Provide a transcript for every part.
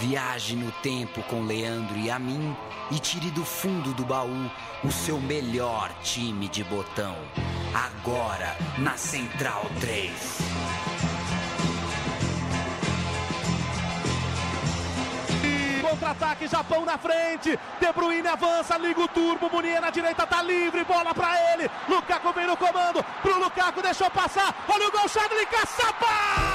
Viaje no tempo com Leandro e a mim e tire do fundo do baú o seu melhor time de botão. Agora na Central 3. Contra-ataque, Japão na frente. De Bruyne avança, liga o turbo. Munier na direita tá livre. Bola pra ele. Lukaku vem no comando. Pro Lukaku, deixou passar. Olha o gol, Chadley Caçapa!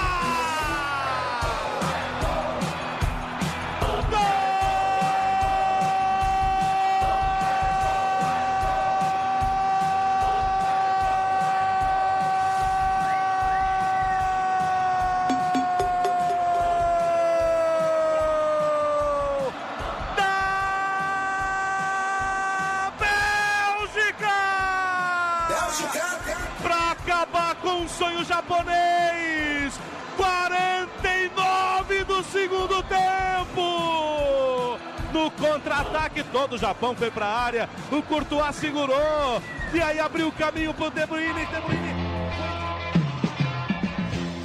Todo o Japão foi para a área. O Courtois segurou. E aí abriu o caminho para o De Bruyne. De Bruyne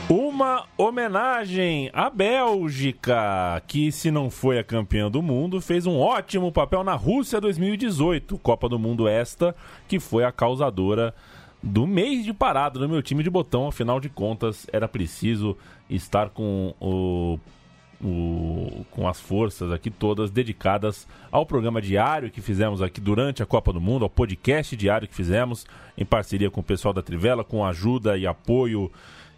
uma homenagem à Bélgica, que, se não foi a campeã do mundo, fez um ótimo papel na Rússia 2018, Copa do Mundo esta, que foi a causadora do mês de parado no meu time de botão. Afinal de contas, era preciso estar com o, o, com as forças aqui todas dedicadas ao programa diário que fizemos aqui durante a Copa do Mundo, ao podcast diário que fizemos em parceria com o pessoal da Trivela, com ajuda e apoio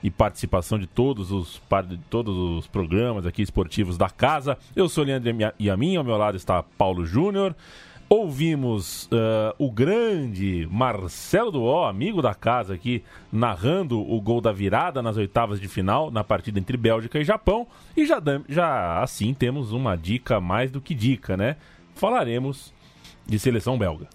e participação de todos os, de todos os programas aqui esportivos da casa. Eu sou Leandro e a mim, ao meu lado está Paulo Júnior. Ouvimos uh, o grande Marcelo Duó, amigo da casa aqui, narrando o gol da virada nas oitavas de final, na partida entre Bélgica e Japão. E já, já assim temos uma dica mais do que dica, né? Falaremos de seleção belga.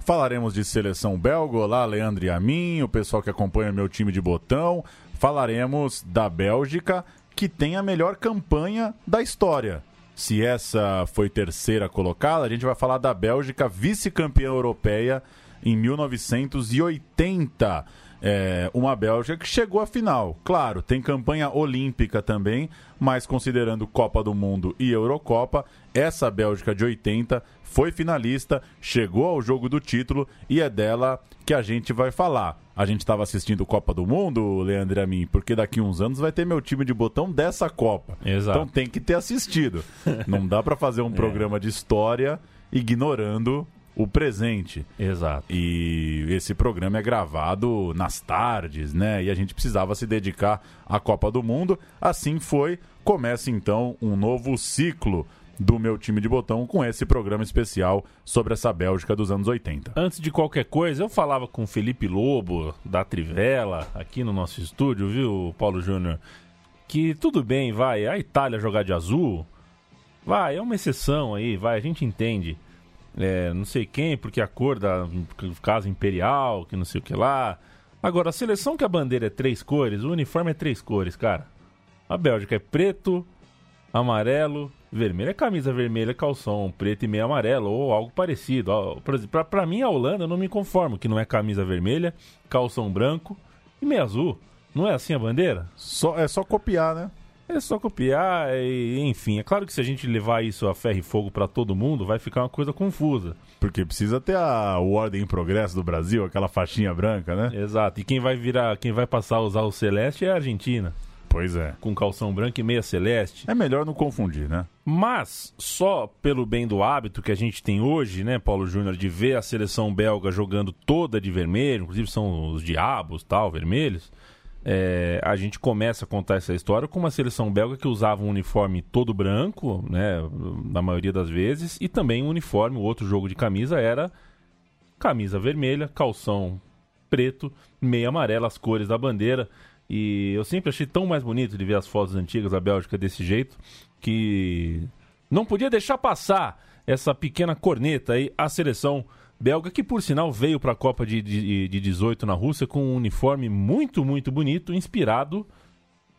Falaremos de seleção belga. Olá, Leandro e a mim, o pessoal que acompanha meu time de botão. Falaremos da Bélgica, que tem a melhor campanha da história se essa foi terceira colocada, a gente vai falar da Bélgica, vice-campeã europeia em 1980. É, uma Bélgica que chegou à final. Claro, tem campanha olímpica também, mas considerando Copa do Mundo e Eurocopa, essa Bélgica de 80 foi finalista, chegou ao jogo do título e é dela que a gente vai falar a gente estava assistindo Copa do Mundo, Leandro e a mim, porque daqui uns anos vai ter meu time de botão dessa Copa. Exato. Então tem que ter assistido. Não dá para fazer um é. programa de história ignorando o presente. Exato. E esse programa é gravado nas tardes, né? E a gente precisava se dedicar à Copa do Mundo. Assim foi. Começa então um novo ciclo do meu time de botão com esse programa especial sobre essa Bélgica dos anos 80. Antes de qualquer coisa, eu falava com o Felipe Lobo, da Trivela, aqui no nosso estúdio, viu, Paulo Júnior? Que tudo bem, vai, a Itália jogar de azul, vai, é uma exceção aí, vai, a gente entende. É, não sei quem, porque a cor da casa imperial, que não sei o que lá. Agora, a seleção que a bandeira é três cores, o uniforme é três cores, cara. A Bélgica é preto, amarelo, vermelho. É camisa vermelha, calção preto e meio amarelo, ou algo parecido. Pra, mim, a Holanda, eu não me conformo que não é camisa vermelha, calção branco e meio azul. Não é assim a bandeira? Só, é só copiar, né? É só copiar e, enfim, é claro que se a gente levar isso a ferro e fogo para todo mundo, vai ficar uma coisa confusa. Porque precisa ter a Ordem em Progresso do Brasil, aquela faixinha branca, né? Exato. E quem vai virar, quem vai passar a usar o celeste é a Argentina. Pois é. Com calção branco e meia celeste. É melhor não confundir, né? Mas, só pelo bem do hábito que a gente tem hoje, né, Paulo Júnior, de ver a seleção belga jogando toda de vermelho, inclusive são os diabos, tal, vermelhos, é, a gente começa a contar essa história com uma seleção belga que usava um uniforme todo branco, né, na maioria das vezes, e também um uniforme, o outro jogo de camisa era camisa vermelha, calção preto, meia amarela, as cores da bandeira. E eu sempre achei tão mais bonito de ver as fotos antigas da Bélgica desse jeito que não podia deixar passar essa pequena corneta aí à seleção belga, que por sinal veio para a Copa de, de, de 18 na Rússia com um uniforme muito, muito bonito, inspirado,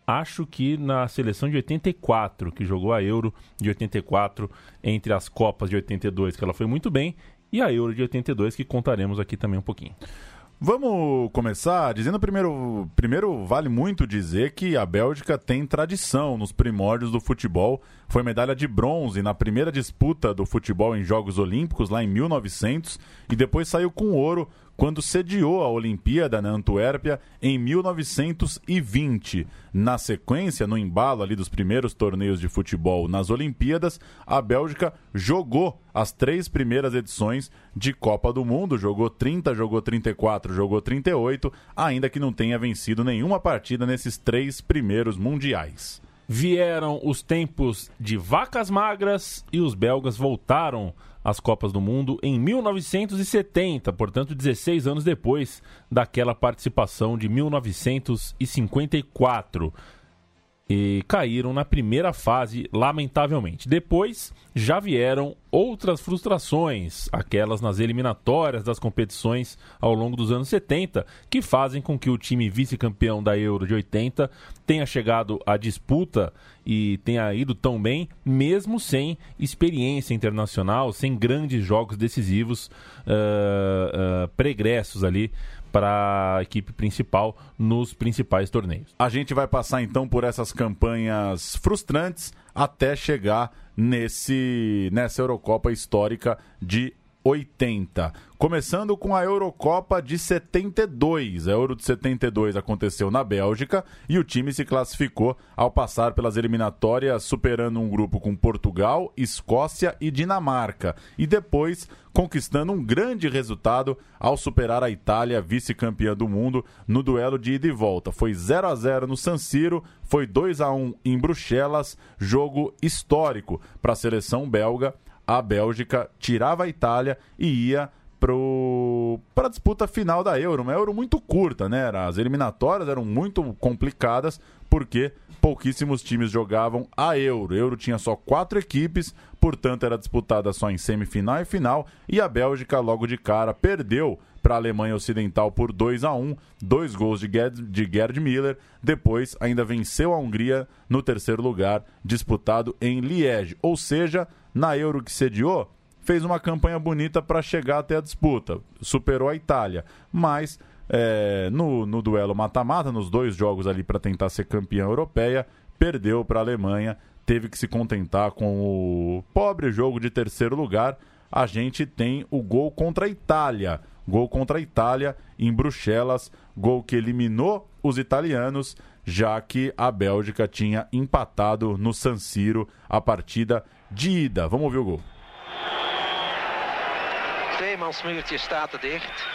acho que na seleção de 84, que jogou a Euro de 84 entre as Copas de 82, que ela foi muito bem, e a Euro de 82, que contaremos aqui também um pouquinho. Vamos começar dizendo primeiro, primeiro vale muito dizer que a Bélgica tem tradição nos primórdios do futebol. Foi medalha de bronze na primeira disputa do futebol em Jogos Olímpicos lá em 1900 e depois saiu com ouro quando sediou a Olimpíada na Antuérpia em 1920. Na sequência, no embalo ali dos primeiros torneios de futebol nas Olimpíadas, a Bélgica jogou as três primeiras edições de Copa do Mundo, jogou 30, jogou 34, jogou 38, ainda que não tenha vencido nenhuma partida nesses três primeiros mundiais. Vieram os tempos de vacas magras e os belgas voltaram as Copas do Mundo em 1970, portanto 16 anos depois daquela participação de 1954 e caíram na primeira fase, lamentavelmente. Depois já vieram outras frustrações, aquelas nas eliminatórias das competições ao longo dos anos 70, que fazem com que o time vice-campeão da Euro de 80 tenha chegado à disputa e tenha ido tão bem, mesmo sem experiência internacional, sem grandes jogos decisivos uh, uh, pregressos ali para a equipe principal nos principais torneios. A gente vai passar então por essas campanhas frustrantes até chegar nesse nessa Eurocopa histórica de 80. Começando com a Eurocopa de 72. A Euro de 72 aconteceu na Bélgica e o time se classificou ao passar pelas eliminatórias, superando um grupo com Portugal, Escócia e Dinamarca. E depois conquistando um grande resultado ao superar a Itália, vice-campeã do mundo, no duelo de ida e volta. Foi 0 a 0 no San Siro, foi 2 a 1 em Bruxelas, jogo histórico para a seleção belga a Bélgica tirava a Itália e ia para a disputa final da Euro. Uma Euro muito curta, né? As eliminatórias eram muito complicadas porque pouquíssimos times jogavam a Euro. A Euro tinha só quatro equipes, portanto era disputada só em semifinal e final. E a Bélgica, logo de cara, perdeu para a Alemanha Ocidental por 2 a 1 dois gols de Gerd, de Gerd Miller. Depois ainda venceu a Hungria no terceiro lugar, disputado em Liege. Ou seja, na Euro que sediou, fez uma campanha bonita para chegar até a disputa. Superou a Itália, mas é, no, no duelo mata-mata, nos dois jogos ali para tentar ser campeã europeia, perdeu para a Alemanha, teve que se contentar com o pobre jogo de terceiro lugar. A gente tem o gol contra a Itália. Gol contra a Itália em Bruxelas, gol que eliminou os italianos, já que a Bélgica tinha empatado no San Siro a partida de ida. Vamos ouvir o gol. Tweemansmuurtje staat er dicht.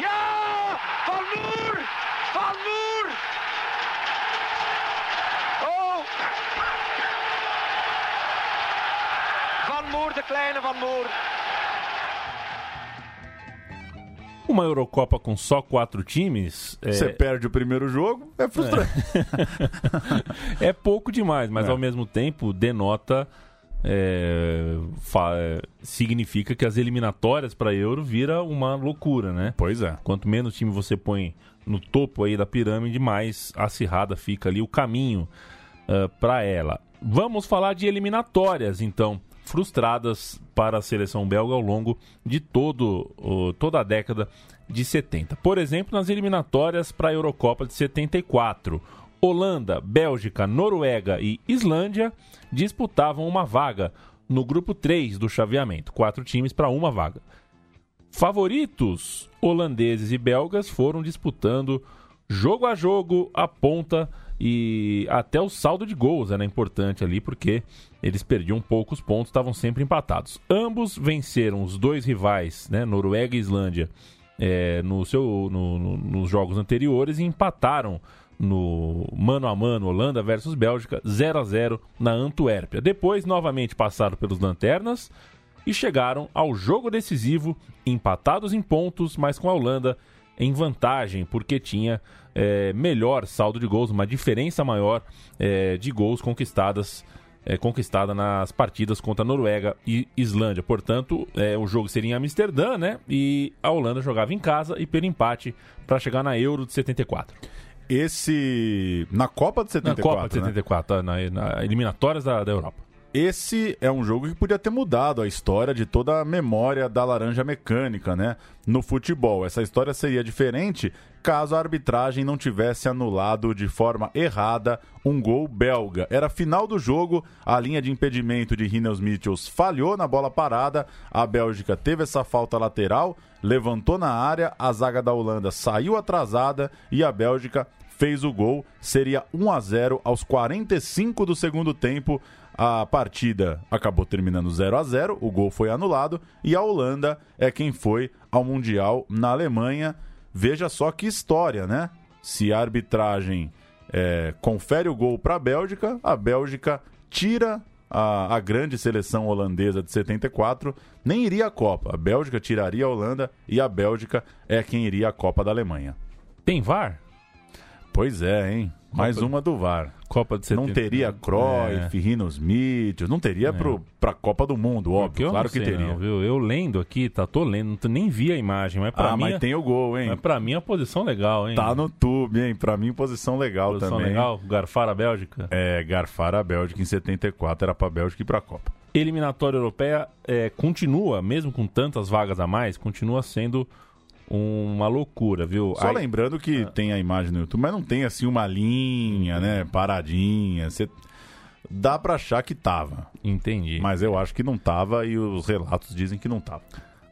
Ja! Van Moer! Van Moer! Oh! Van Moer, de kleine Van Moer. Uma Eurocopa com só quatro times. Você é... perde o primeiro jogo, é frustrante. É, é pouco demais, mas é. ao mesmo tempo denota. É, significa que as eliminatórias para Euro vira uma loucura, né? Pois é. Quanto menos time você põe no topo aí da pirâmide, mais acirrada fica ali o caminho uh, para ela. Vamos falar de eliminatórias, então frustradas para a seleção belga ao longo de todo, toda a década de 70. Por exemplo, nas eliminatórias para a Eurocopa de 74, Holanda, Bélgica, Noruega e Islândia disputavam uma vaga no grupo 3 do chaveamento, quatro times para uma vaga. Favoritos holandeses e belgas foram disputando jogo a jogo a ponta e até o saldo de gols era importante ali, porque eles perdiam poucos pontos, estavam sempre empatados. Ambos venceram os dois rivais, né, Noruega e Islândia, é, no seu, no, no, nos jogos anteriores e empataram no mano a mano Holanda versus Bélgica 0 a 0 na Antuérpia. Depois, novamente passaram pelos lanternas e chegaram ao jogo decisivo, empatados em pontos, mas com a Holanda em vantagem, porque tinha é, melhor saldo de gols, uma diferença maior é, de gols conquistadas é, conquistada nas partidas contra a Noruega e Islândia. Portanto, é, o jogo seria em Amsterdã, né? E a Holanda jogava em casa e pelo empate para chegar na Euro de 74. Esse. Na Copa de 74. Na Copa de 74, né? na, na eliminatórias da, da Europa. Esse é um jogo que podia ter mudado a história de toda a memória da laranja mecânica, né? No futebol. Essa história seria diferente caso a arbitragem não tivesse anulado de forma errada um gol belga. Era final do jogo, a linha de impedimento de Rinus Mitchells falhou na bola parada, a Bélgica teve essa falta lateral, levantou na área, a zaga da Holanda saiu atrasada e a Bélgica fez o gol. Seria 1 a 0 aos 45 do segundo tempo. A partida acabou terminando 0 a 0 o gol foi anulado e a Holanda é quem foi ao Mundial na Alemanha. Veja só que história, né? Se a arbitragem é, confere o gol para a Bélgica, a Bélgica tira a, a, grande seleção holandesa de 74, nem iria à Copa. A Bélgica tiraria a Holanda e a Bélgica é quem iria à Copa da Alemanha. Tem VAR? Pois é, hein? Mais uma do VAR. Copa de 70. Não teria Cruyff, é. Rinos Mitchell, não teria é. pro, pra Copa do Mundo, óbvio. Claro que teria. Não, viu? Eu lendo aqui, tá, tô lendo, nem vi a imagem, mas pra ah, mim. mas tem o gol, hein? Mas pra mim é posição legal, hein? Tá no tube, hein? Pra mim, posição legal posição também. legal, garfar a Bélgica. É, garfar a Bélgica em 74 era pra Bélgica e pra Copa. Eliminatória europeia é, continua, mesmo com tantas vagas a mais, continua sendo uma loucura, viu? Só Aí... lembrando que ah. tem a imagem no YouTube, mas não tem assim uma linha, né? Paradinha. Você... Dá pra achar que tava. Entendi. Mas eu acho que não tava e os relatos dizem que não tava.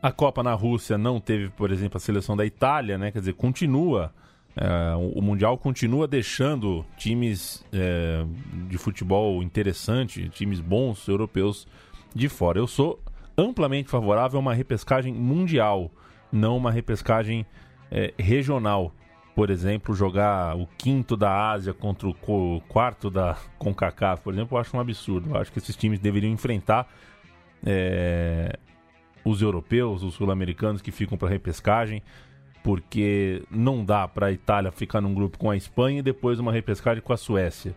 A Copa na Rússia não teve, por exemplo, a seleção da Itália, né? Quer dizer, continua. É, o Mundial continua deixando times é, de futebol interessante, times bons europeus de fora. Eu sou amplamente favorável a uma repescagem mundial não uma repescagem é, regional. Por exemplo, jogar o quinto da Ásia contra o quarto da CONCACAF, por exemplo, eu acho um absurdo. Eu acho que esses times deveriam enfrentar é, os europeus, os sul-americanos que ficam para repescagem, porque não dá para a Itália ficar num grupo com a Espanha e depois uma repescagem com a Suécia.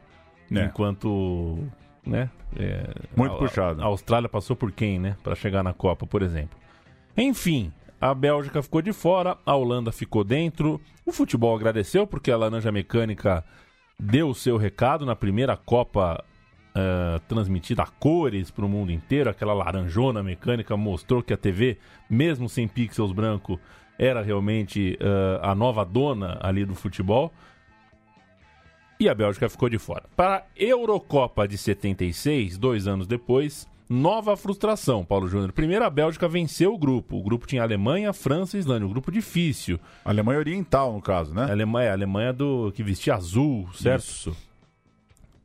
É. Enquanto. Né, é, Muito a, puxado. A Austrália passou por quem, né? Para chegar na Copa, por exemplo. Enfim, a Bélgica ficou de fora, a Holanda ficou dentro. O futebol agradeceu porque a Laranja Mecânica deu o seu recado na primeira Copa uh, transmitida a cores para o mundo inteiro. Aquela laranjona mecânica mostrou que a TV, mesmo sem pixels branco, era realmente uh, a nova dona ali do futebol. E a Bélgica ficou de fora. Para a Eurocopa de 76, dois anos depois, nova frustração, Paulo Júnior. Primeiro, a Bélgica venceu o grupo. O grupo tinha Alemanha, França e Islândia. Um grupo difícil. Alemanha Oriental, no caso, né? A Alemanha, a Alemanha do que vestia azul, certo? Isso.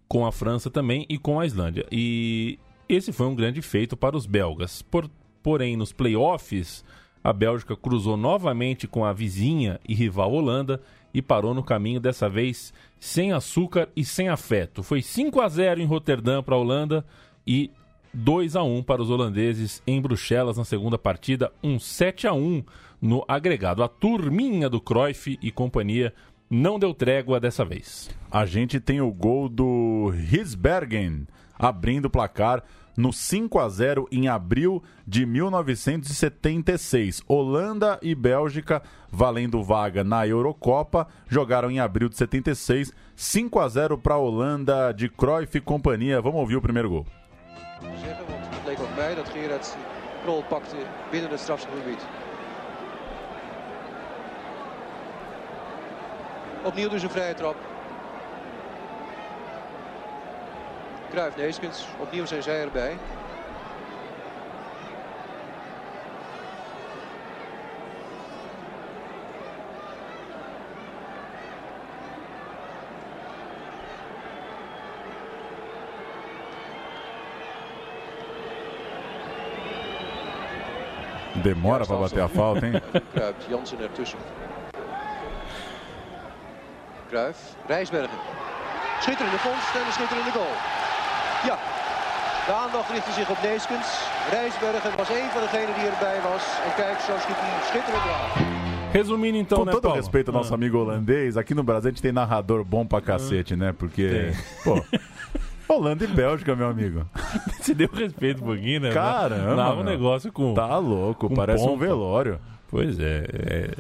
Com a França também e com a Islândia. E esse foi um grande feito para os belgas. Por, porém, nos playoffs, a Bélgica cruzou novamente com a vizinha e rival Holanda e parou no caminho dessa vez sem açúcar e sem afeto. Foi 5 a 0 em Roterdã para a Holanda e 2 a 1 para os holandeses em Bruxelas na segunda partida, um 7 a 1 no agregado. A turminha do Cruyff e companhia não deu trégua dessa vez. A gente tem o gol do Risbergen abrindo o placar no 5 a 0 em abril de 1976. Holanda e Bélgica valendo vaga na Eurocopa, jogaram em abril de 76, 5 a 0 para a Holanda de Cruyff e companhia. Vamos ouvir o primeiro gol. Zeggen. Want het leek ook mij dat Gerard Krol pakte binnen het strafschopgebied. Opnieuw dus een vrije trap. Kruif Neeskens, opnieuw zijn zij erbij. Demora para bater a falta, hein? Kruipt Jansen ertussen. Kruif, Rijsbergen. Schitterende vondst en een schitterende goal. Ja, de aandacht richtte zich op Neeskens. Rijsbergen was een van degenen die erbij was. En kijk, zo schiet hij schitterend aan. Resumindo então, Com né, todo Paulo? respeito ao nosso ah. amigo holandês, aqui no Brasil a gente tem narrador bom pra cacete, ah. né? Porque, pô, Holanda e Bélgica, meu amigo. Se deu respeito um pouquinho, né? Caramba. Dava um negócio com. Tá louco, com parece pompa. um velório. Pois é. é.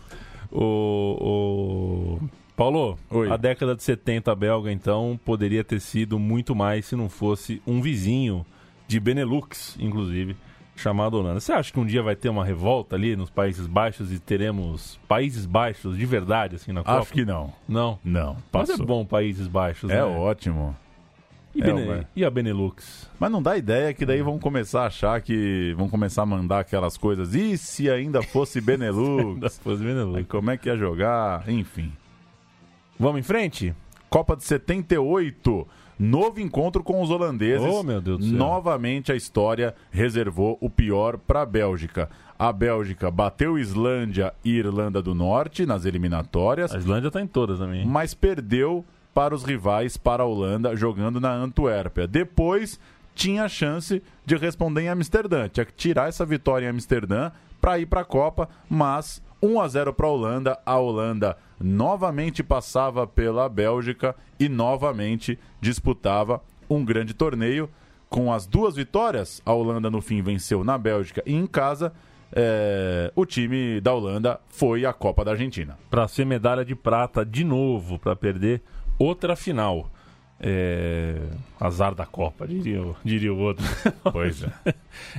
O, o... Paulo, Oi. a década de 70 belga, então, poderia ter sido muito mais se não fosse um vizinho de Benelux, inclusive, chamado Holanda. Você acha que um dia vai ter uma revolta ali nos Países Baixos e teremos Países Baixos de verdade, assim, na Copa? Acho que não. Não. Não, Mas passou. é bom Países Baixos, É né? ótimo. E, É, Bene- e a Benelux? Mas não dá ideia que daí vão começar a achar que vão começar a mandar aquelas coisas. E se ainda fosse Benelux? Depois Benelux. Aí como é que ia jogar? Enfim. Vamos em frente? Copa de 78. Novo encontro com os holandeses. Oh, meu Deus do céu. Novamente a história reservou o pior para a Bélgica. A Bélgica bateu Islândia e Irlanda do Norte nas eliminatórias, A Islândia tá em todas também. mas perdeu para os rivais para a Holanda jogando na Antuérpia. Depois tinha a chance de responder em Amsterdã. Tinha que tirar essa vitória em Amsterdã para ir para a Copa, mas 1 a 0 para a Holanda. A Holanda novamente passava pela Bélgica e novamente disputava um grande torneio. Com as duas vitórias, a Holanda no fim venceu na Bélgica e em casa. é, o time da Holanda foi à Copa da Argentina. Pra ser medalha de prata de novo, pra perder outra final. É... Azar da Copa, diria, o- diria o outro. Pois é.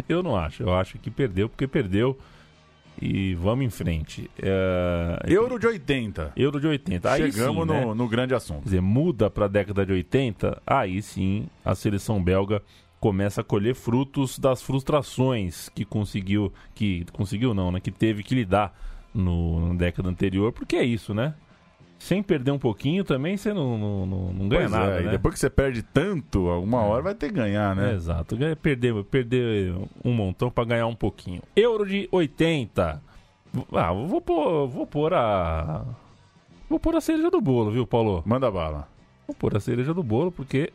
Eu não acho. Eu acho que perdeu porque perdeu. E vamos em frente. É... Euro de 80. Euro de 80. Aí Chegamos sim, né? no, no grande assunto. Quer dizer, muda para a década de 80, aí sim a seleção belga começa a colher frutos das frustrações que conseguiu, que conseguiu não, né, que teve que lidar no, na década anterior, porque é isso, né? Sem perder um pouquinho também você não, não, não, não ganha Pois nada, é, e né? depois que você perde tanto, alguma hora vai ter que ganhar, né? É, exato, perder, perder um montão para ganhar um pouquinho. Euro de 80. Ah, vou pôr, vou pôr a vou pôr a cereja do bolo, viu, Paulo? Manda bala. Vou pôr a cereja do bolo porque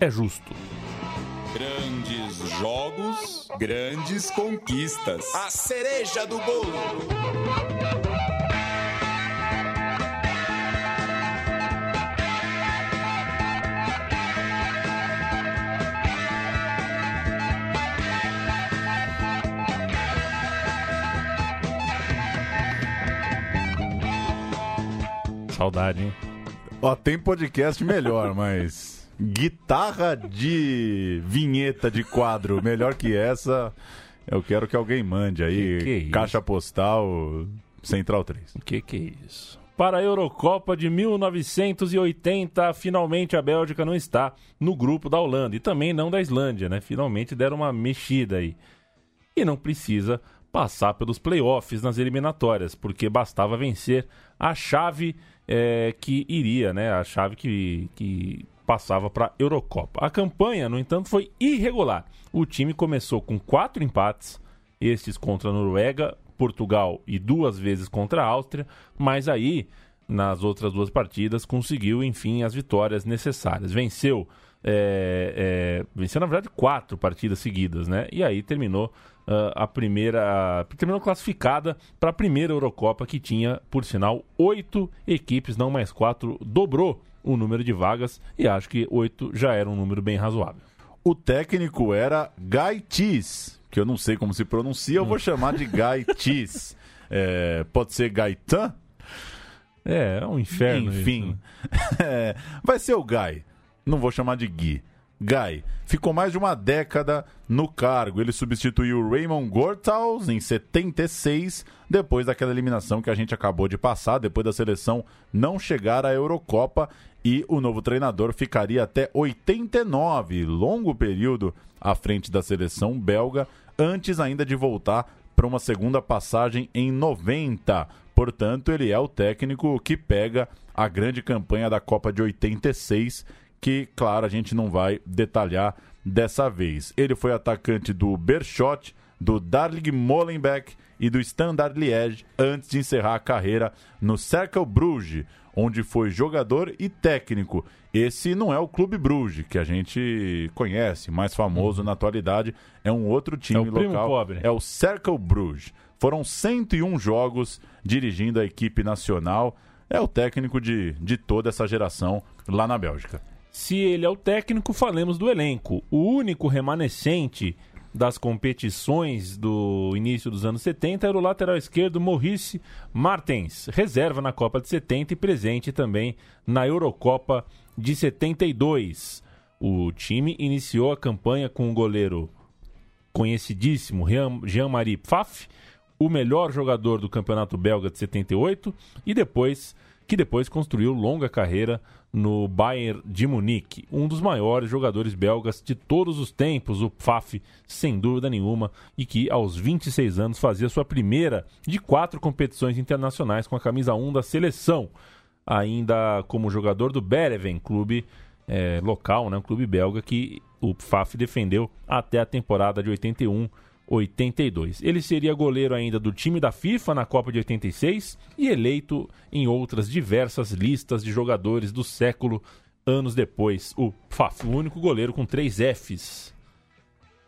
é justo. Grandes jogos, grandes conquistas. A cereja do bolo. Saudade, hein? Ó, tem podcast melhor, mas guitarra de vinheta de quadro melhor que essa, eu quero que alguém mande aí. Que que é isso? Caixa postal Central 3. O que, que é isso? Para a Eurocopa de 1980, finalmente a Bélgica não está no grupo da Holanda e também não da Islândia, né? Finalmente deram uma mexida aí. E não precisa passar pelos playoffs nas eliminatórias, porque bastava vencer a chave eh, que iria, né? A chave que, que passava para a Eurocopa. A campanha, no entanto, foi irregular. O time começou com quatro empates, estes contra a Noruega, Portugal e duas vezes contra a Áustria, mas aí, nas outras duas partidas, conseguiu, enfim, as vitórias necessárias. Venceu, é, é, venceu na verdade, quatro partidas seguidas, né? E aí terminou ah, a primeira. Terminou classificada para a primeira Eurocopa, que tinha, por sinal, oito equipes, não mais quatro, dobrou o número de vagas, e acho que oito já era um número bem razoável. O técnico era Gaitis, que eu não sei como se pronuncia, eu vou chamar de Gaitis. É, pode ser Gaetan? É, é um inferno. isso, Enfim. né? É, vai ser o Guy. Não vou chamar de Gui. Guy ficou mais de uma década no cargo. Ele substituiu Raymond Gortals em 76, depois daquela eliminação que a gente acabou de passar, depois da seleção não chegar à Eurocopa. E o novo treinador ficaria até 89, longo período à frente da seleção belga, antes ainda de voltar para uma segunda passagem em 90. Portanto, ele é o técnico que pega a grande campanha da Copa de 86, que, claro, a gente não vai detalhar dessa vez. Ele foi atacante do Berchot, do Darling Molenbeek e do Standard Liège antes de encerrar a carreira no Cercle Bruges, onde foi jogador e técnico. Esse não é o Clube Bruges, que a gente conhece, mais famoso na atualidade, é um outro time Uhum. É o primo local. pobre. É o Cercle Bruges. Foram 101 jogos dirigindo a equipe nacional. É o técnico de, de toda essa geração lá na Bélgica. Se ele é o técnico, falemos do elenco. O único remanescente das competições do início dos anos 70 era o lateral esquerdo Maurice Martens, reserva na Copa de 70 e presente também na Eurocopa de 72. O time iniciou a campanha com o goleiro conhecidíssimo Jean-Marie Pfaff, o melhor jogador do Campeonato Belga de 78 e depois que depois construiu longa carreira no Bayern de Munique, um dos maiores jogadores belgas de todos os tempos, o Pfaff, sem dúvida nenhuma, e que aos 26 anos fazia sua primeira de quatro competições internacionais com a camisa 1 da seleção, ainda como jogador do Bereven, clube é, local, né, um clube belga que o Pfaff defendeu até a temporada de 81 82. Ele seria goleiro ainda do time da FIFA na Copa de 86 e eleito em outras diversas listas de jogadores do século anos depois. O Faf, o único goleiro com três Fs.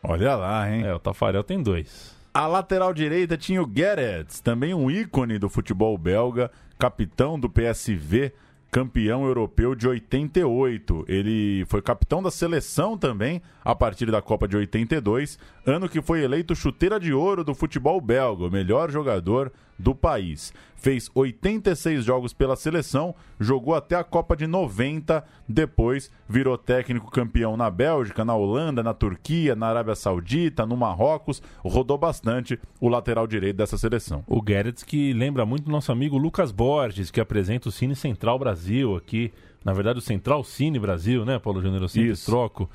Olha lá, hein? É, o Tafarel tem dois. A lateral direita tinha o Gerrits, também um ícone do futebol belga, capitão do PSV, campeão europeu de 88. Ele foi capitão da seleção também a partir da Copa de 82, ano que foi eleito chuteira de ouro do futebol belga, melhor jogador do país. Fez 86 jogos pela seleção, jogou até a Copa de 90, depois virou técnico campeão na Bélgica, na Holanda, na Turquia, na Arábia Saudita, no Marrocos, rodou bastante o lateral direito dessa seleção. O Gerrits que lembra muito nosso amigo Lucas Borges, que apresenta o Cine Central Brasil aqui, na verdade o Central Cine Brasil, né, Paulo Júnior? Eu sempre Isso. troco.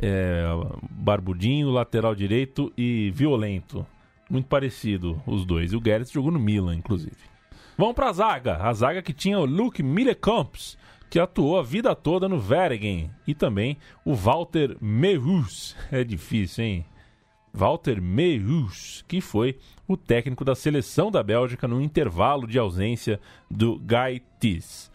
É, barbudinho, lateral direito e violento muito parecido os dois. E o Gerrits jogou no Milan, inclusive. Vamos para a zaga. A zaga que tinha o Luke Millecamps, que atuou a vida toda no Vergen. E também o Walter Meus. É difícil, hein? Walter Meus, que foi o técnico da seleção da Bélgica no intervalo de ausência do Guy Tis.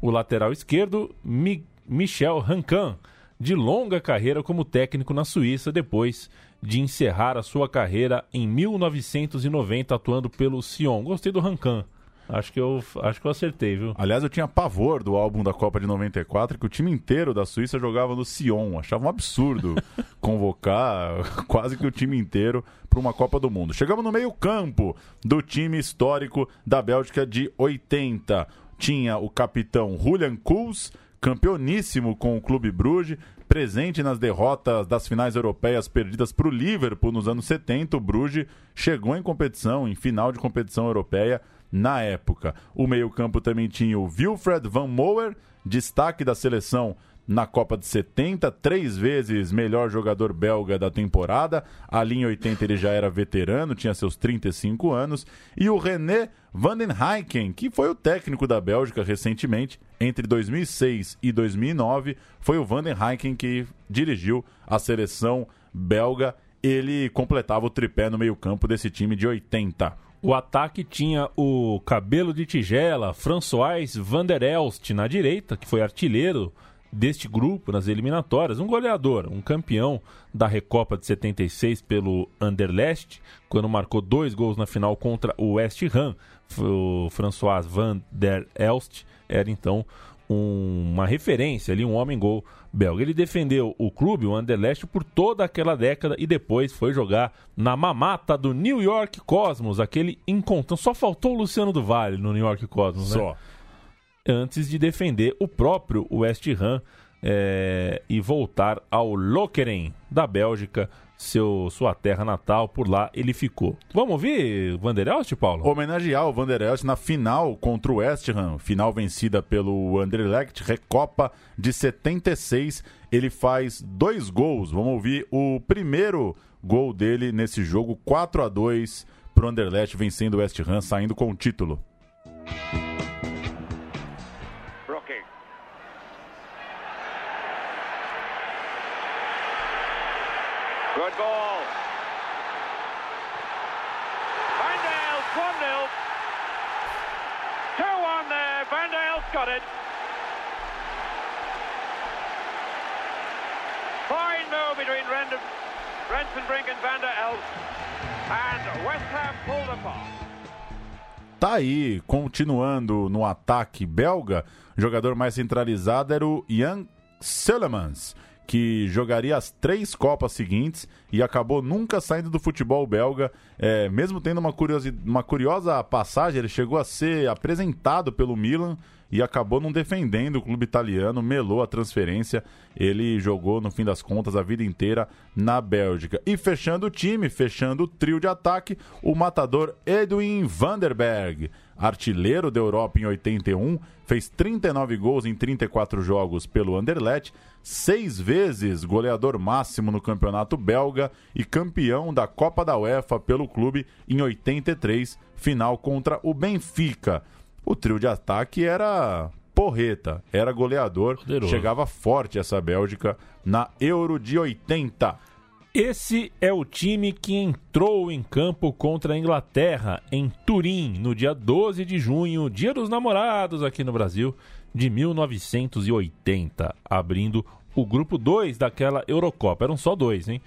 O lateral esquerdo, Mi Michel Rancan, de longa carreira como técnico na Suíça, depois de encerrar a sua carreira em 1990 atuando pelo Sion. Gostei do Rancan. Acho que eu acho que eu acertei, viu? Aliás, eu tinha pavor do álbum da Copa de 94 que o time inteiro da Suíça jogava no Sion. Achava um absurdo convocar quase que o time inteiro para uma Copa do Mundo. Chegamos no meio-campo do time histórico da Bélgica de 80. Tinha o capitão Julian Kuhls, campeoníssimo com o Clube Bruges, presente nas derrotas das finais europeias perdidas para o Liverpool nos anos 70, o Bruges chegou em competição, em final de competição europeia na época. O meio-campo também tinha o Wilfred Van Moer, destaque da seleção na Copa de 70, três vezes melhor jogador belga da temporada. Ali em 80 ele já era veterano, tinha seus 35 anos. E o René van den Heiken, que foi o técnico da Bélgica recentemente, entre 2006 e 2009, foi o van den Heiken que dirigiu a seleção belga. Ele completava o tripé no meio-campo desse time de 80. O ataque tinha o cabelo de tigela François van der Elst na direita, que foi artilheiro deste grupo nas eliminatórias, um goleador, um campeão da Recopa de 76 pelo Anderlecht, quando marcou dois gols na final contra o West Ham. O François van der Elst era então um, uma referência ali, um homem-gol belga. Ele defendeu o clube, o Anderlecht, por toda aquela década e depois foi jogar na mamata do New York Cosmos, aquele encontro. Só faltou o Luciano do Vale no New York Cosmos, né? Só antes de defender o próprio West Ham é, e voltar ao Lokeren da Bélgica, seu, sua terra natal, por lá ele ficou. Vamos ouvir Vanderelst, Paulo? Homenagear o Vanderelst na final contra o West Ham, final vencida pelo Anderlecht, Recopa de 76. Ele faz dois gols. Vamos ouvir o primeiro gol dele nesse jogo, 4 a 2 para o Anderlecht, vencendo o West Ham, saindo com o título. Continuando no ataque belga, o jogador mais centralizado era o Jan Selemans, que jogaria as três Copas seguintes e acabou nunca saindo do futebol belga, é, mesmo tendo uma, uma curiosa passagem, ele chegou a ser apresentado pelo Milan e acabou não defendendo o clube italiano, melou a transferência. Ele jogou, no fim das contas, a vida inteira na Bélgica. E fechando o time, fechando o trio de ataque, o matador Edwin Vanderberg artilheiro da Europa em 81, fez 39 gols em 34 jogos pelo Anderlecht, seis vezes goleador máximo no campeonato belga e campeão da Copa da UEFA pelo clube em 83, final contra o Benfica. O trio de ataque era porreta, era goleador, Poderoso. chegava forte essa Bélgica na Euro de 80. Esse é o time que entrou em campo contra a Inglaterra em Turim no dia 12 de junho, Dia dos Namorados aqui no Brasil, de 1980, abrindo o grupo 2 daquela Eurocopa. Eram só dois, hein?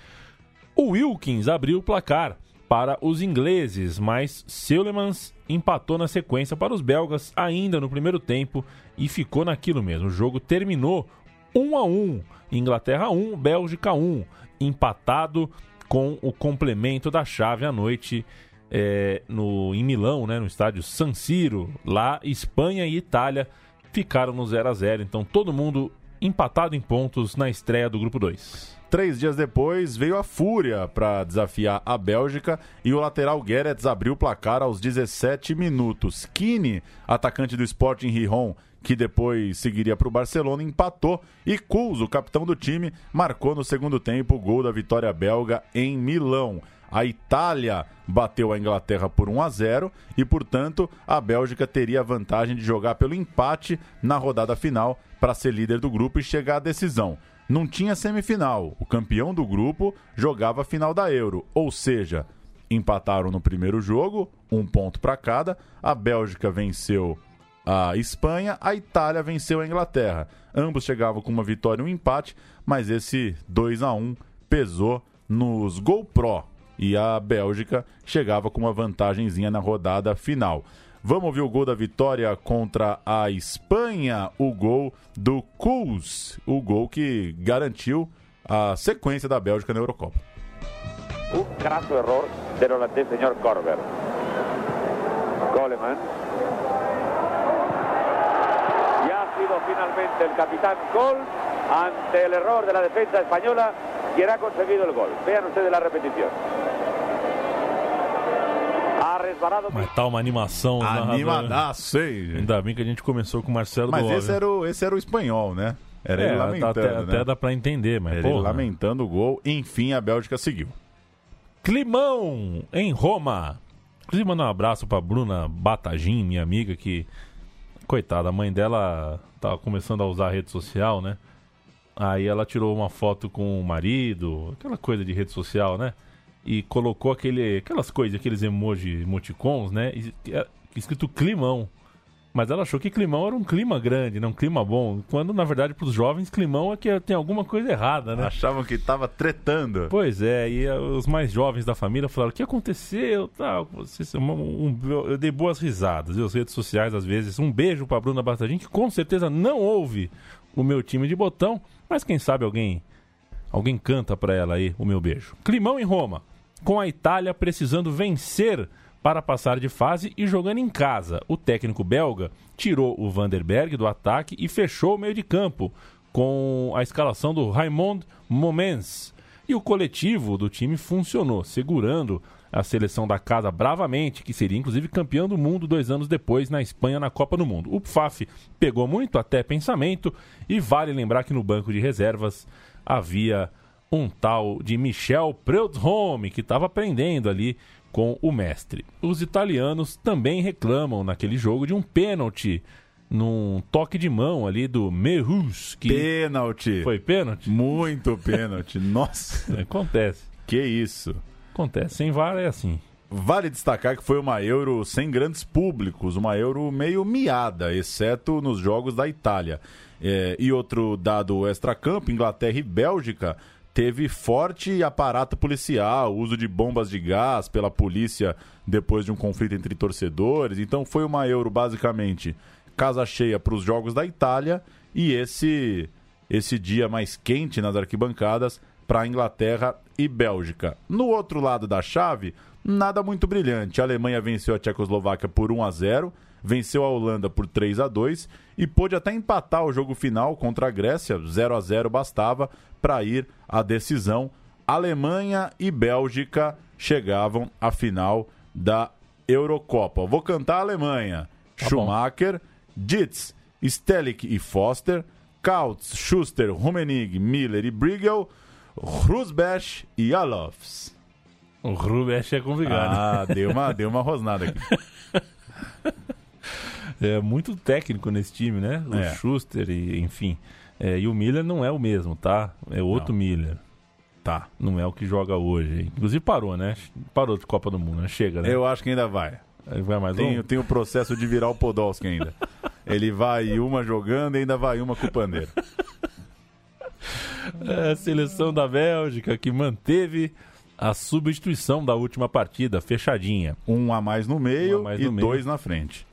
O Wilkins abriu o placar para os ingleses, mas Seulemans empatou na sequência para os belgas ainda no primeiro tempo e ficou naquilo mesmo. O jogo terminou 1 a 1. Inglaterra 1, Bélgica 1 empatado com o complemento da chave à noite é, no, em Milão, né, no estádio San Siro. Lá, Espanha e Itália ficaram no 0 a 0 Então, todo mundo empatado em pontos na estreia do Grupo 2. Três dias depois, veio a Fúria para desafiar a Bélgica e o lateral Guedes abriu o placar aos 17 minutos. Kine, atacante do Sporting Rijon, que depois seguiria para o Barcelona, empatou e Kuls, o capitão do time, marcou no segundo tempo o gol da vitória belga em Milão. A Itália bateu a Inglaterra por 1 a 0 e, portanto, a Bélgica teria a vantagem de jogar pelo empate na rodada final para ser líder do grupo e chegar à decisão. Não tinha semifinal. O campeão do grupo jogava a final da Euro, ou seja, empataram no primeiro jogo, um ponto para cada. A Bélgica venceu a Espanha, a Itália venceu a Inglaterra. Ambos chegavam com uma vitória e um empate, mas esse 2 a 1 pesou nos GoPro e a Bélgica chegava com uma vantagemzinha na rodada final. Vamos ouvir o gol da vitória contra a Espanha, o gol do Kuls, o gol que garantiu a sequência da Bélgica na Eurocopa. Um crasso erro do holandês senhor Corber. Goleman finalmente el capitán Col ante el error de la defensa española quien ha conseguido el gol. Vean ustedes la repetición. Mas tá uma animação. Animadaço, hein? Ainda bem que a gente começou com o Marcelo Mas esse era, o, esse era o espanhol, né? Era é, ele lamentando, até, né? até dá pra entender, mas Era ele lamentando o gol. Enfim, a Bélgica seguiu. Climão, em Roma. Inclusive, mandar um abraço pra Bruna Batagim, minha amiga, que... Coitada, a mãe dela tava começando a usar a rede social, né? Aí ela tirou uma foto com o marido, aquela coisa de rede social, né? E colocou aquele, aquelas coisas, aqueles emoji, emoticons, né? E, é, escrito climão. Mas ela achou que climão era um clima grande, não um clima bom. Quando, na verdade, para os jovens, climão é que tem alguma coisa errada, né? Achavam que estava tretando. Pois é, e eh, os mais jovens da família falaram: o que aconteceu? Tal, um, um, eu dei boas risadas. E as redes sociais, às vezes, um beijo para Bruna Bastadinho, que com certeza não ouve o meu time de botão, mas quem sabe alguém alguém canta para ela aí o meu beijo. Climão em Roma, com a Itália precisando vencer para passar de fase e jogando em casa. O técnico belga tirou o Vanderberg do ataque e fechou o meio de campo com a escalação do Raymond Momens. E o coletivo do time funcionou, segurando a seleção da casa bravamente, que seria inclusive campeão do mundo dois anos depois na Espanha na Copa do Mundo. O Pfaf pegou muito até pensamento e vale lembrar que no banco de reservas havia um tal de Michel Preud'homme que estava aprendendo ali com o mestre. Os italianos também reclamam naquele jogo de um pênalti num toque de mão ali do Merus. Que... Pênalti! Foi pênalti? Muito pênalti, nossa! Acontece. Que isso? Acontece, sem VAR é assim. Vale destacar que foi uma Euro sem grandes públicos, uma Euro meio miada, exceto nos jogos da Itália. É, e outro dado extra-campo, Inglaterra e Bélgica teve forte aparato policial, uso de bombas de gás pela polícia depois de um conflito entre torcedores. Então foi uma Euro basicamente casa cheia para os jogos da Itália e esse esse dia mais quente nas arquibancadas para Inglaterra e Bélgica. No outro lado da chave, nada muito brilhante. A Alemanha venceu a Tchecoslováquia por 1 a 0, venceu a Holanda por 3 a 2 e pôde até empatar o jogo final contra a Grécia, 0 a 0 bastava para ir à decisão. Alemanha e Bélgica chegavam à final da Eurocopa. Vou cantar a Alemanha. Tá Schumacher, Ditz, Stelik e Foster, Kautz, Schuster, Rummenig, Miller e Briegel, Rusbesch e Alofs. O Rubesch é complicado. Ah, deu uma, deu uma rosnada aqui. É muito técnico nesse time, né? O É. Schuster, e, enfim. É, e o Miller não é o mesmo, tá? É outro Miller. Tá. Não é o que joga hoje. Inclusive parou, né? Parou de Copa do Mundo, né? Chega, né? Eu acho que ainda vai. Vai mais Tem, um? tem o processo de virar o Podolski ainda. Ele vai uma jogando e ainda vai uma com o pandeiro. É a seleção da Bélgica que manteve a substituição da última partida, fechadinha. Um a mais no meio Um mais e no meio. dois na frente.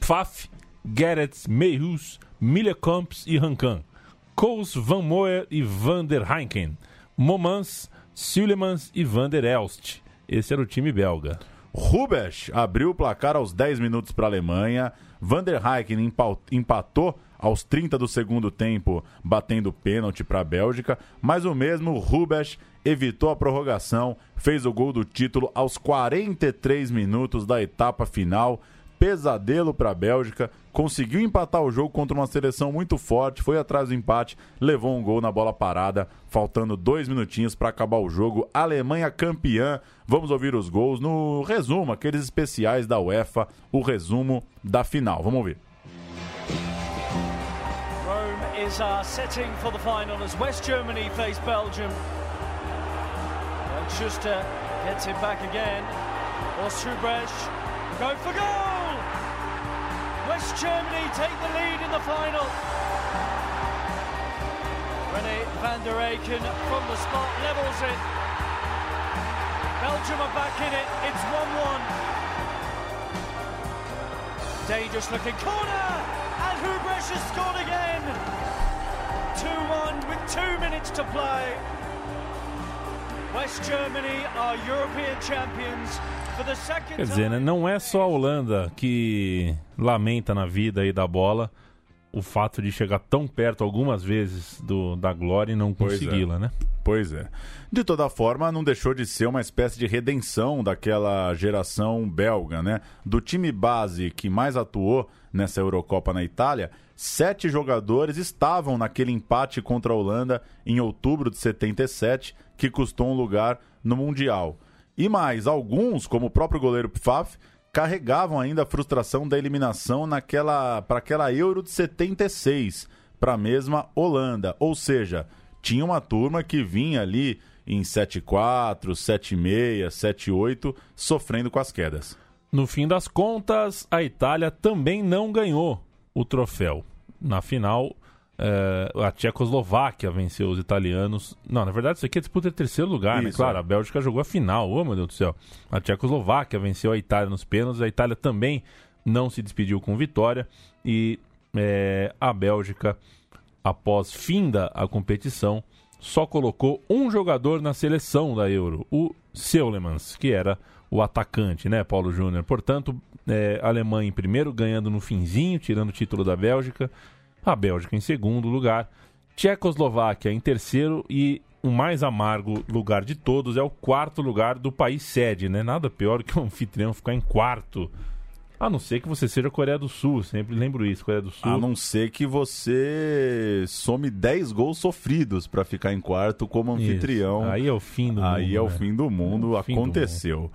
Pfaff, Gerrits, Meihus, Millekamps e Rankan. Koos, Van Moer e Van der Heinken. Momans, Sulemans e Van der Elst. Esse era o time belga. Rubesch abriu o placar aos 10 minutos para a Alemanha. Van der Heiken empatou aos 30 do segundo tempo, batendo pênalti para a Bélgica. Mas o mesmo Rubesch evitou a prorrogação, fez o gol do título aos 43 minutos da etapa final. Pesadelo para a Bélgica, conseguiu empatar o jogo contra uma seleção muito forte, foi atrás do empate, levou um gol na bola parada, faltando dois minutinhos para acabar o jogo. Alemanha campeã. Vamos ouvir os gols no resumo, aqueles especiais da UEFA, o resumo da final. Vamos ouvir. Rome is uh, setting for the final as West Germany face Belgium. And Schuster gets it back again. Ostrubrecht go for goal! West Germany take the lead in the final. Rene van der Eycken from the spot levels it. Belgium are back in it. It's 1-1. Dangerous looking corner! And Hubrecht has scored again! 2-1 with two minutes to play. West Germany are European champions Quer dizer, né, não é só a Holanda que lamenta na vida aí da bola o fato de chegar tão perto algumas vezes do, da glória e não é. consegui-la, né? Pois é. De toda forma, não deixou de ser uma espécie de redenção daquela geração belga, né? Do time base que mais atuou nessa Eurocopa na Itália, sete jogadores estavam naquele empate contra a Holanda em outubro de 77, que custou um lugar no Mundial. E mais, alguns, como o próprio goleiro Pfaff, carregavam ainda a frustração da eliminação naquela para aquela Euro de 76, para a mesma Holanda. Ou seja, tinha uma turma que vinha ali em 7-4, 7-6, 7-8, sofrendo com as quedas. No fim das contas, a Itália também não ganhou o troféu. Na final, eh, a Tchecoslováquia venceu os italianos. Não, na verdade, isso aqui é disputa de terceiro lugar, né? Isso, Claro, é. a Bélgica jogou a final. Ô, meu Deus do céu. A Tchecoslováquia venceu a Itália nos pênaltis. A Itália também não se despediu com vitória. E eh, a Bélgica, após finda a competição, só colocou um jogador na seleção da Euro, o Seulemans, que era o atacante, né, Paulo Júnior? Portanto, é, a Alemanha em primeiro, ganhando no finzinho, tirando o título da Bélgica. A Bélgica em segundo lugar. Tchecoslováquia em terceiro e o mais amargo lugar de todos é o quarto lugar do país sede, né? Nada pior que o anfitrião ficar em quarto. A não ser que você seja Coreia do Sul, sempre lembro isso, Coreia do Sul. A não ser que você some 10 gols sofridos para ficar em quarto como anfitrião. Isso. Aí é o fim do Aí mundo. é o né? fim do mundo, É o fim do aconteceu.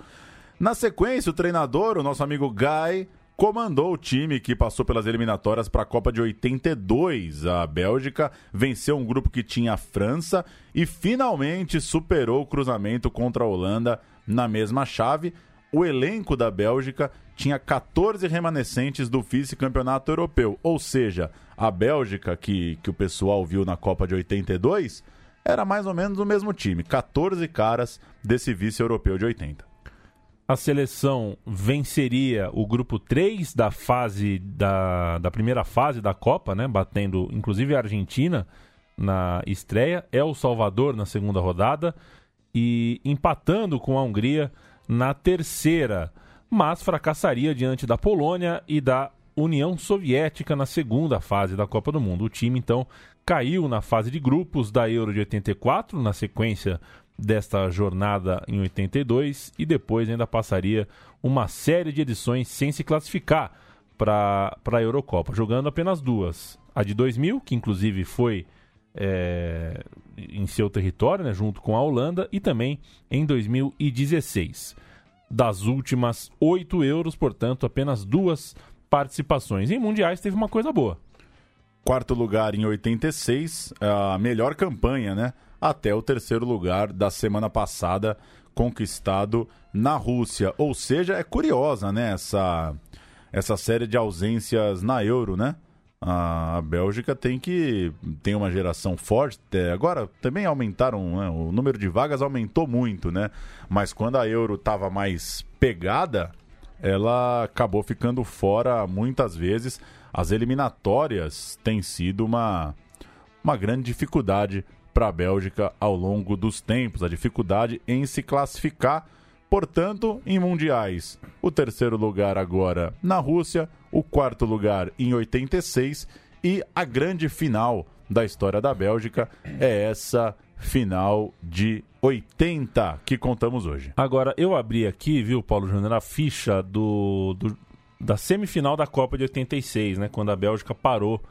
Na sequência, o treinador, o nosso amigo Guy, comandou o time que passou pelas eliminatórias para a Copa de 82. A Bélgica venceu um grupo que tinha a França e finalmente superou o cruzamento contra a Holanda na mesma chave. O elenco da Bélgica tinha 14 remanescentes do vice-campeonato europeu, ou seja, a Bélgica que, que o pessoal viu na Copa de 82 era mais ou menos o mesmo time, 14 caras desse vice-europeu de 80. A seleção venceria o grupo 3 da fase da, da primeira fase da Copa, né? Batendo inclusive a Argentina na estreia, o Salvador na segunda rodada e empatando com a Hungria na terceira, mas fracassaria diante da Polônia e da União Soviética na segunda fase da Copa do Mundo. O time então caiu na fase de grupos da Euro de 84, na sequência desta jornada em 82 e depois ainda passaria uma série de edições sem se classificar para a Eurocopa, jogando apenas duas. A de 2000, que inclusive foi é, em seu território, né, junto com a Holanda, e também em 2016. Das últimas oito euros, portanto, apenas duas participações. Em mundiais teve uma coisa boa. Quarto lugar em 86, a melhor campanha, né? Até o terceiro lugar da semana passada, conquistado na Rússia. Ou seja, é curiosa, né? Essa, essa série de ausências na Euro, né? a Bélgica tem que tem uma geração forte. Agora também aumentaram, né? o número de vagas aumentou muito, né? Mas quando a Euro estava mais pegada, ela acabou ficando fora muitas vezes. As eliminatórias têm sido uma, uma grande dificuldade para a Bélgica ao longo dos tempos, a dificuldade em se classificar. Portanto, em mundiais, o terceiro lugar agora na Rússia, o quarto lugar em 86 e a grande final da história da Bélgica é essa final de 80 que contamos hoje. Agora, eu abri aqui, viu, Paulo Júnior, a ficha do, do, da semifinal da Copa de 86, né? Quando a Bélgica parou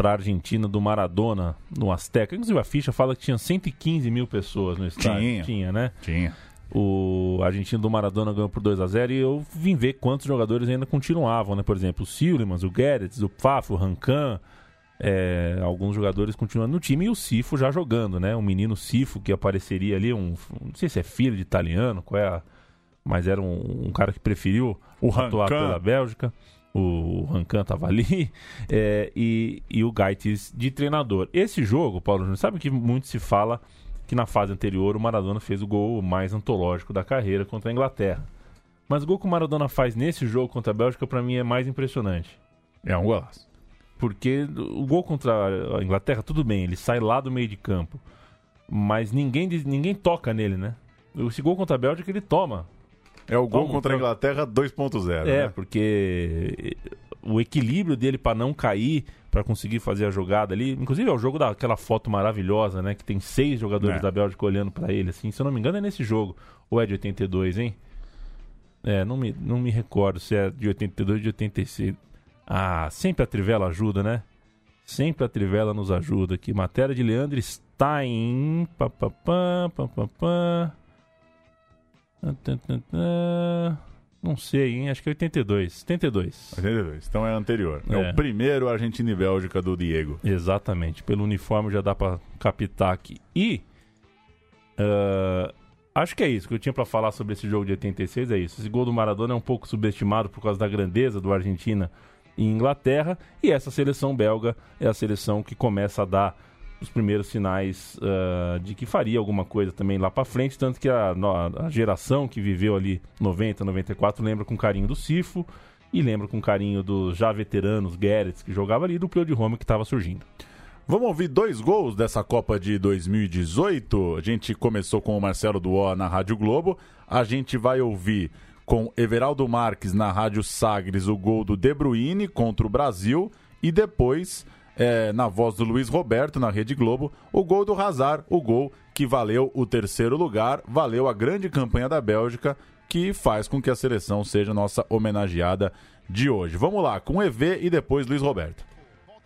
para a Argentina do Maradona no Azteca. Inclusive, a ficha fala que tinha 115 mil pessoas no estádio. Tinha. Tinha, né? Tinha. O argentino do Maradona ganhou por 2 a 0 e eu vim ver quantos jogadores ainda continuavam, né? Por exemplo, o Sillemans, o Guedes, o Pfafo, o Rancan, é, alguns jogadores continuando no time e o Sifo já jogando, né? O menino Sifo que apareceria ali, um, não sei se é filho de italiano, qual é a, mas era um, um cara que preferiu o atuar Rancan. pela Bélgica. O Rancan estava ali é, e, e o Gaites de treinador. Esse jogo, Paulo Júnior, sabe que muito se fala que na fase anterior o Maradona fez o gol mais antológico da carreira contra a Inglaterra. Mas o gol que o Maradona faz nesse jogo contra a Bélgica, para mim, é mais impressionante. É um golaço. Porque o gol contra a Inglaterra, tudo bem, ele sai lá do meio de campo. Mas ninguém, ninguém toca nele, né? Esse gol contra a Bélgica ele toma. É o gol Toma, contra a toma. Inglaterra 2.0. É, né? porque o equilíbrio dele para não cair, para conseguir fazer a jogada ali, inclusive é o jogo daquela foto maravilhosa, né, que tem seis jogadores É. da Bélgica olhando para ele assim, se eu não me engano é nesse jogo, ou é de 82, hein? É, não me, não me recordo se é de 82 ou de 86. Ah, sempre a Trivela ajuda, né? Sempre a Trivela nos ajuda aqui. Matéria de Leandro Stein. Pá, pá, pá, pá, pá, pá. Não sei, hein? Acho que é 82. 82. 82. Então é anterior. É, É. o primeiro Argentina e Bélgica do Diego. Exatamente. Pelo uniforme já dá pra captar aqui. E. ah, acho que é isso que eu tinha pra falar sobre esse jogo de 86. É isso. Esse gol do Maradona é um pouco subestimado por causa da grandeza do Argentina e Inglaterra. E essa seleção belga é a seleção que começa a dar os primeiros sinais ah, de que faria alguma coisa também lá pra frente. Tanto que a, a geração que viveu ali 90, 94 lembra com carinho do Sifo. E lembra com carinho dos já veteranos Guedes, que jogava ali, do Pleo de Roma que estava surgindo. Vamos ouvir dois gols dessa Copa de 2018. A gente começou com o Marcelo Duó na Rádio Globo. A gente vai ouvir com Everaldo Marques na Rádio Sagres o gol do De Bruyne contra o Brasil. E depois, é, na voz do Luiz Roberto na Rede Globo, o gol do Hazard, o gol que valeu o terceiro lugar, valeu a grande campanha da Bélgica, que faz com que a seleção seja nossa homenageada de hoje. Vamos lá, com EV e depois Luiz Roberto.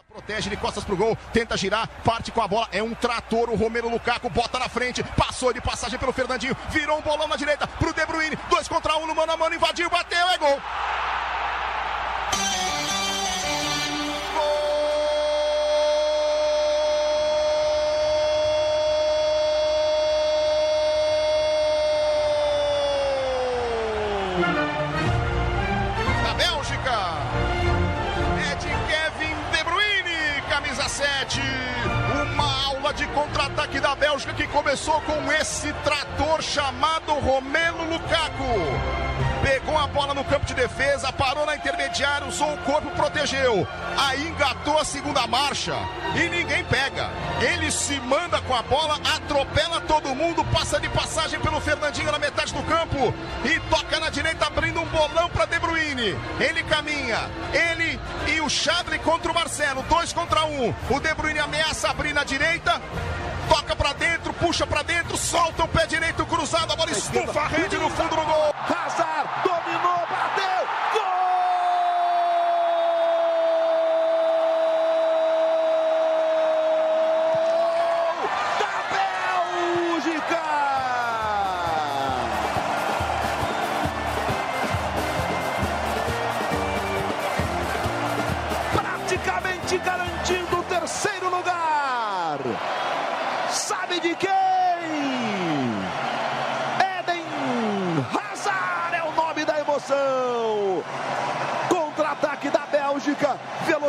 Protege de costas pro gol, tenta girar, parte com a bola, é um trator, o Romero Lukaku bota na frente, passou de passagem pelo Fernandinho, virou um bolão na direita pro De Bruyne, dois contra um no mano a mano, invadiu, bateu, é gol! Camisa 7. Uma aula de contra-ataque da Bélgica que começou com esse trator chamado Romelu Lukaku. Pegou a bola no campo de defesa, parou na intermediária, usou o corpo, protegeu. Aí engatou a segunda marcha e ninguém pega. Ele se manda com a bola, atropela todo mundo, passa de passagem pelo Fernandinho na metade do campo e toca na direita, abrindo um bolão para De Bruyne. Ele caminha, ele e o Chadli contra o Marcelo, dois contra um. O De Bruyne ameaça abrir na direita, toca para dentro, puxa para dentro, solta o pé direito cruzado, a bola estufa a rede no fundo do gol. Hazard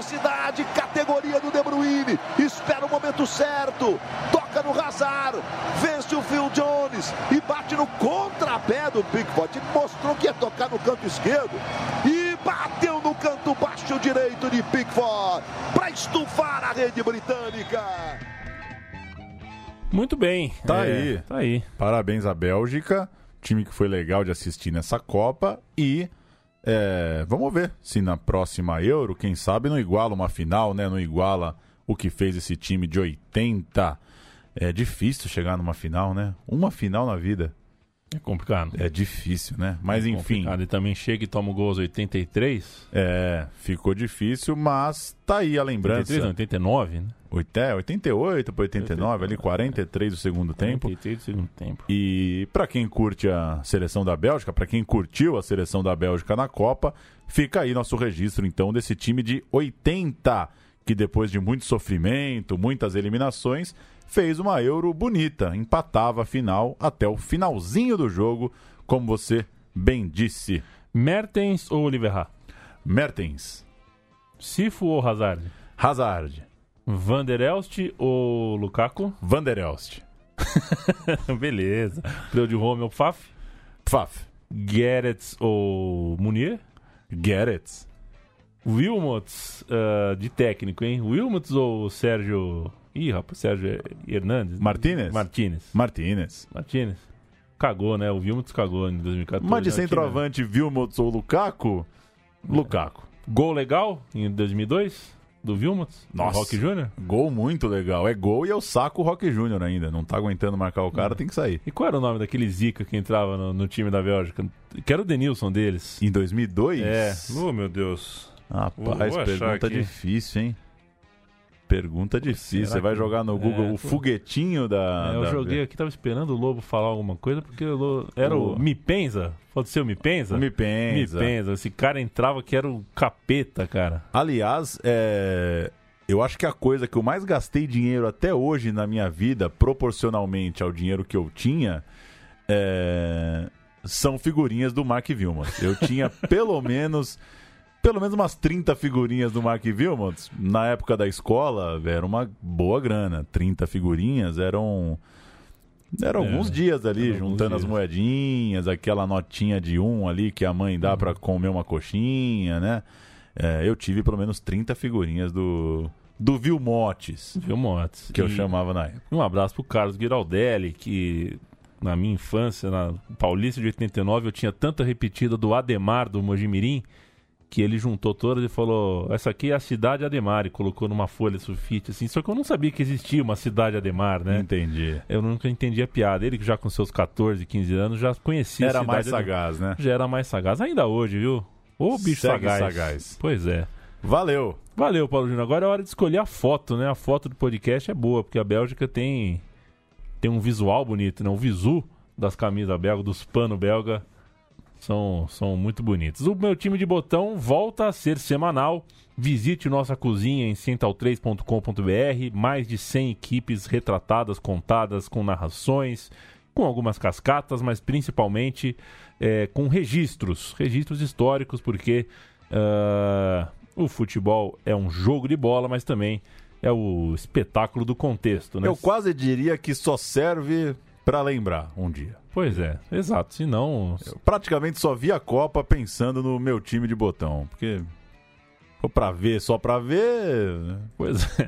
velocidade, categoria do De Bruyne. Espera o momento certo, toca no Hazard, vence o Phil Jones e bate no contrapé do Pickford. Mostrou que ia tocar no canto esquerdo e bateu no canto baixo direito de Pickford para estufar a rede britânica. Muito bem. Tá É, aí. Tá aí. Parabéns à Bélgica, time que foi legal de assistir nessa Copa e é, vamos ver se na próxima Euro, quem sabe não iguala uma final, né? Não iguala o que fez esse time de 80. É difícil chegar numa final, né? Uma final na vida. É complicado. É difícil, né? Mas É enfim, complicado. Ele também chega e toma o gol aos 83. é, ficou difícil, mas tá aí a lembrança. 83, não, 89, né? Oit- é, 88 para 89, ali 43 do segundo tempo. 83 do segundo tempo. E para quem curte a seleção da Bélgica, para quem curtiu a seleção da Bélgica na Copa, fica aí nosso registro então desse time de 80, que depois de muito sofrimento, muitas eliminações, fez uma Euro bonita, empatava a final até o finalzinho do jogo, como você bem disse. Mertens ou Oliver Mertens, Sifo ou Hazard? Hazard, Van der Elst ou Lukaku? Van der Elst, Beleza. Preu de Rome ou Pfaff? Pfaff, Gerets ou Munier? Gerets, Wilmots ah, de técnico, hein? Wilmots ou Sérgio... Ih, rapaz, Sérgio Hernandes? Martínez? Martínez. Martinez. Martínez. Cagou, né? O Wilmots cagou em 2014. Mas de né? Time- centroavante, Vilmots ou Lukaku? Lukaku. Gol legal em 2002 do Wilmots? do Nossa. Rock Júnior? Gol muito legal. É gol e eu saco o Rock Júnior ainda. Não tá aguentando marcar o cara, tem que sair. E qual era o nome daquele Zica que entrava no, no time da Bélgica? Que era o Denilson deles. Em 2002? É. Oh, meu Deus. Rapaz, pergunta aqui. difícil, hein? Pergunta difícil. Você vai que- jogar no Google É, o foguetinho da. É, eu da- joguei aqui, tava esperando o Lobo falar alguma coisa, porque o Lobo... era o O- Mipenza? Pode ser o Mipenza? O Mipenza. Mipenza. Esse cara entrava que era o capeta, cara. Aliás, é, eu acho que a coisa que eu mais gastei dinheiro até hoje na minha vida, proporcionalmente ao dinheiro que eu tinha, é, são figurinhas do Mark Vilmot. Eu tinha pelo menos. Pelo menos umas 30 figurinhas do Mark Vilmot. Na época da escola, era uma boa grana. 30 figurinhas eram. Eram É, alguns dias ali, juntando as dias. moedinhas, aquela notinha de um ali que a mãe dá pra comer uma coxinha, né? É, eu tive pelo menos 30 figurinhas do, do Vilmotes, Vilmotes. que eu E- chamava na época. Um abraço pro Carlos Giraldelli, que na minha infância, na Paulista de 89, eu tinha tanta repetida do Ademar do Mojimirim, que ele juntou todas e falou: Essa aqui é a cidade Ademar, e colocou numa folha sulfite, assim. Só que eu não sabia que existia uma cidade Ademar, né? Entendi. Eu nunca entendi a piada. Ele, que já com seus 14, 15 anos, já conhecia a Era cidade mais Ademar. sagaz, né? Já era mais sagaz. Ainda hoje, viu? Ô bicho sagaz. sagaz. Pois é. Valeu! Valeu, Paulo Júnior. Agora é hora de escolher a foto, né? A foto do podcast é boa, porque a Bélgica tem tem um visual bonito, né? O visu das camisas belga, dos panos belga, são, são muito bonitos. O meu time de botão volta a ser semanal. Visite nossa cozinha em central3.com.br. Mais de 100 equipes retratadas, contadas, com narrações, com algumas cascatas, mas principalmente é, com registros, registros históricos, porque ah, o futebol é um jogo de bola, mas também é o espetáculo do contexto, né? Eu quase diria que só serve Pra lembrar um dia. Pois é, exato. Senão. Eu praticamente só vi a Copa pensando no meu time de botão. Porque. For pra ver, só pra ver. Pois é.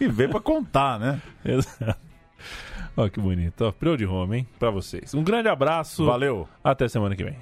e ver pra contar, né? Exato. Olha que bonito. Ó, Preu de Roma, hein? Pra vocês. Um grande abraço. Valeu. Até semana que vem.